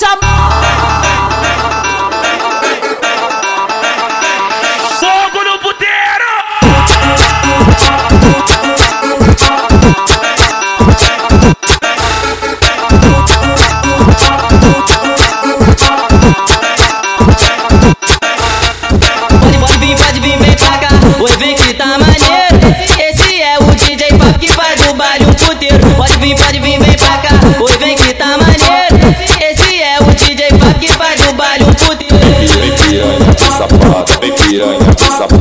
some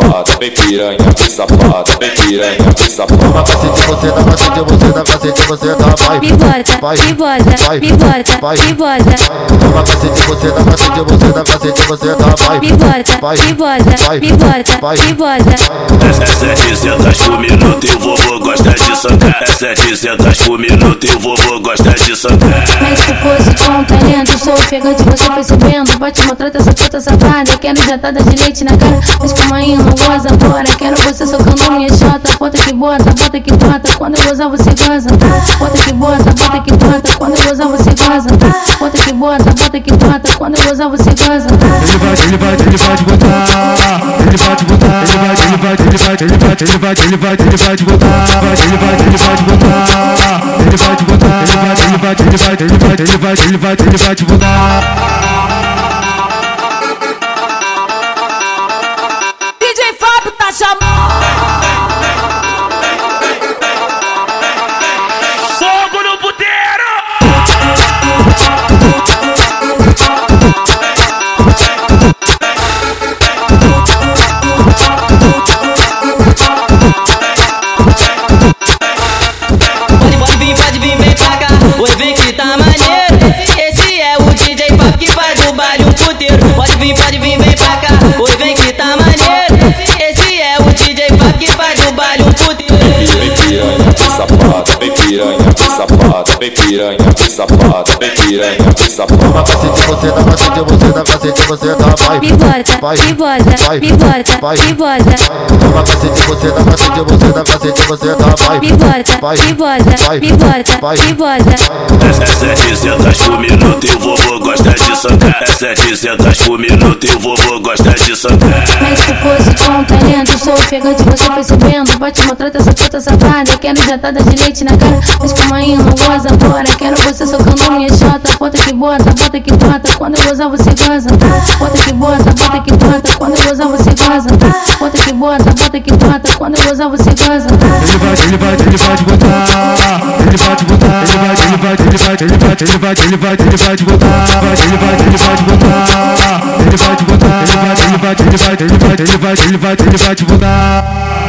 safada, vem piranha, vem safada, vem piranha, vem safada. Toma cacete, você dá cacete, você dá cacete, você dá vai. Me bota, me bota, vai, me bota, me bota. Toma cacete, você dá cacete, você dá cacete, você dá vai. Me bota, me bota, vai, me bota, vai. me bota. É 700 por minuto e o vovô gosta de socar. É 700 por minuto e o vovô gosta de socar. Mas se fosse com talento, sou ofegante, você percebendo. Bate, maltrata essa puta safada. Quero jatada de leite na cara. Mas calma aí, não goza agora. Quero você socando minha chota. Bota que bota, bota que bota. Quando eu gozar, você goza. Bota que bota, bota que bota. Quando eu gozar, você goza. Bota que bota, bota que bota. Quando eu gozar, você goza. Ele vai, ele vai, ele vai te botar. Ele vai te botar. Ele vai, ele vai, ele vai, ele vai, ele vai, ele vai, ele vai te botar. Ele vai, ele vai te botar. Ele vai te botar. Ele vai, ele vai, ele vai, ele vai, ele vai, ele vai te botar. Piranha, safada, vem piranha, safada, vem piranha, safada. cacete, você dá cacete, você dá cacete, você dá vai. Me bota, me bota, vai, me bota, me bota. Toma cacete, você dá cacete, você dá cacete, você dá vai. Me bota, me bota, vai, me bota, me bota. É 700 por minuto e gosta de socar. É 700 por minuto e o vovô gosta de socar. Fosse com talento, sou ofegante, você percebendo. Bate, maltrata essa puta safada. Quero jatada de leite na cara. Mas não goza agora. Quero você socando minha chota. Bota que bota, bota que bota. Quando eu gozar, você goza. Bota que bota, bota que bota. Quando eu gozar, você goza. Bota que bota, bota que bota. Quando eu gozar, você goza. Ele vai, ele vai, ele vai te botar. Ele vai te botar. Ele vai, ele vai, ele vai, ele vai, ele vai, ele vai, ele vai te botar. Ele vai, ele vai te botar. Ele vai te botar. Ele vai, ele vai, ele vai, ele vai, ele vai, ele vai, ele vai te botar.